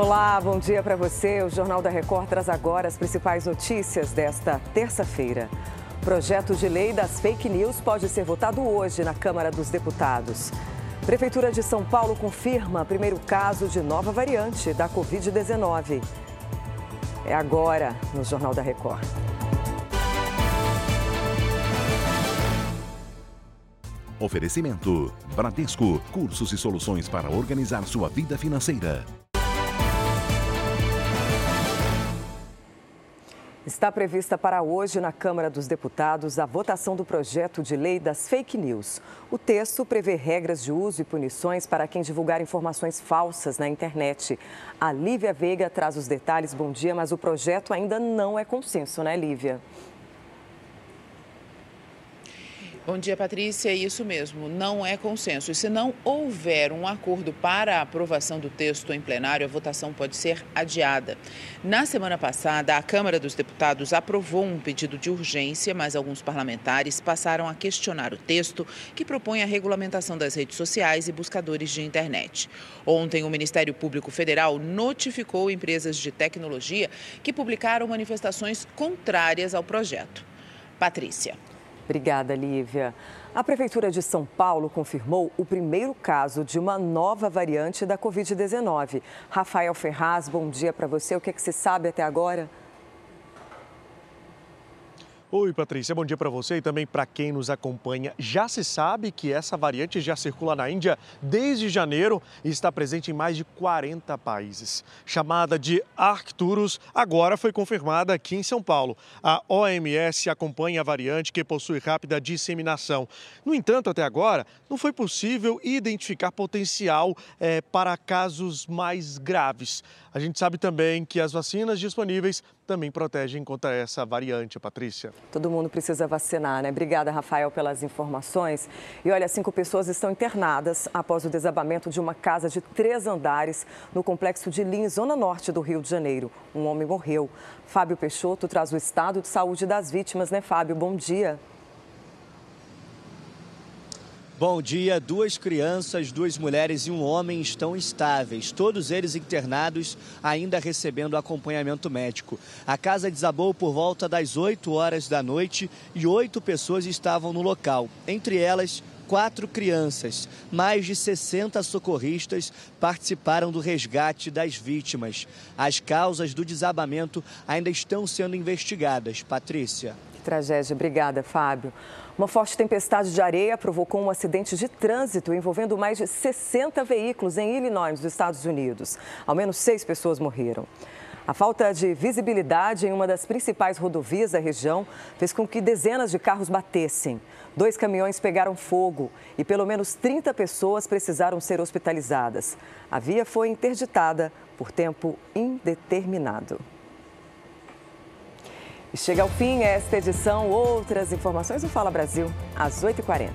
Olá, bom dia para você. O Jornal da Record traz agora as principais notícias desta terça-feira. Projeto de lei das fake news pode ser votado hoje na Câmara dos Deputados. Prefeitura de São Paulo confirma primeiro caso de nova variante da Covid-19. É agora no Jornal da Record. Oferecimento: Bradesco, cursos e soluções para organizar sua vida financeira. Está prevista para hoje na Câmara dos Deputados a votação do projeto de lei das fake news. O texto prevê regras de uso e punições para quem divulgar informações falsas na internet. A Lívia Veiga traz os detalhes. Bom dia, mas o projeto ainda não é consenso, né, Lívia? Bom dia, Patrícia. É isso mesmo, não é consenso. E se não houver um acordo para a aprovação do texto em plenário, a votação pode ser adiada. Na semana passada, a Câmara dos Deputados aprovou um pedido de urgência, mas alguns parlamentares passaram a questionar o texto que propõe a regulamentação das redes sociais e buscadores de internet. Ontem, o Ministério Público Federal notificou empresas de tecnologia que publicaram manifestações contrárias ao projeto. Patrícia. Obrigada, Lívia. A Prefeitura de São Paulo confirmou o primeiro caso de uma nova variante da Covid-19. Rafael Ferraz, bom dia para você. O que, é que se sabe até agora? Oi, Patrícia, bom dia para você e também para quem nos acompanha. Já se sabe que essa variante já circula na Índia desde janeiro e está presente em mais de 40 países. Chamada de Arcturus, agora foi confirmada aqui em São Paulo. A OMS acompanha a variante que possui rápida disseminação. No entanto, até agora, não foi possível identificar potencial é, para casos mais graves. A gente sabe também que as vacinas disponíveis também protegem contra essa variante, Patrícia. Todo mundo precisa vacinar, né? Obrigada, Rafael, pelas informações. E olha, cinco pessoas estão internadas após o desabamento de uma casa de três andares no complexo de Lins, zona norte do Rio de Janeiro. Um homem morreu. Fábio Peixoto traz o estado de saúde das vítimas, né, Fábio? Bom dia. Bom dia. Duas crianças, duas mulheres e um homem estão estáveis, todos eles internados, ainda recebendo acompanhamento médico. A casa desabou por volta das 8 horas da noite e oito pessoas estavam no local, entre elas quatro crianças. Mais de 60 socorristas participaram do resgate das vítimas. As causas do desabamento ainda estão sendo investigadas. Patrícia. Que tragédia. Obrigada, Fábio. Uma forte tempestade de areia provocou um acidente de trânsito envolvendo mais de 60 veículos em Illinois, nos Estados Unidos. Ao menos seis pessoas morreram. A falta de visibilidade em uma das principais rodovias da região fez com que dezenas de carros batessem. Dois caminhões pegaram fogo e pelo menos 30 pessoas precisaram ser hospitalizadas. A via foi interditada por tempo indeterminado. Chega ao fim esta edição. Outras informações no Fala Brasil, às 8h40.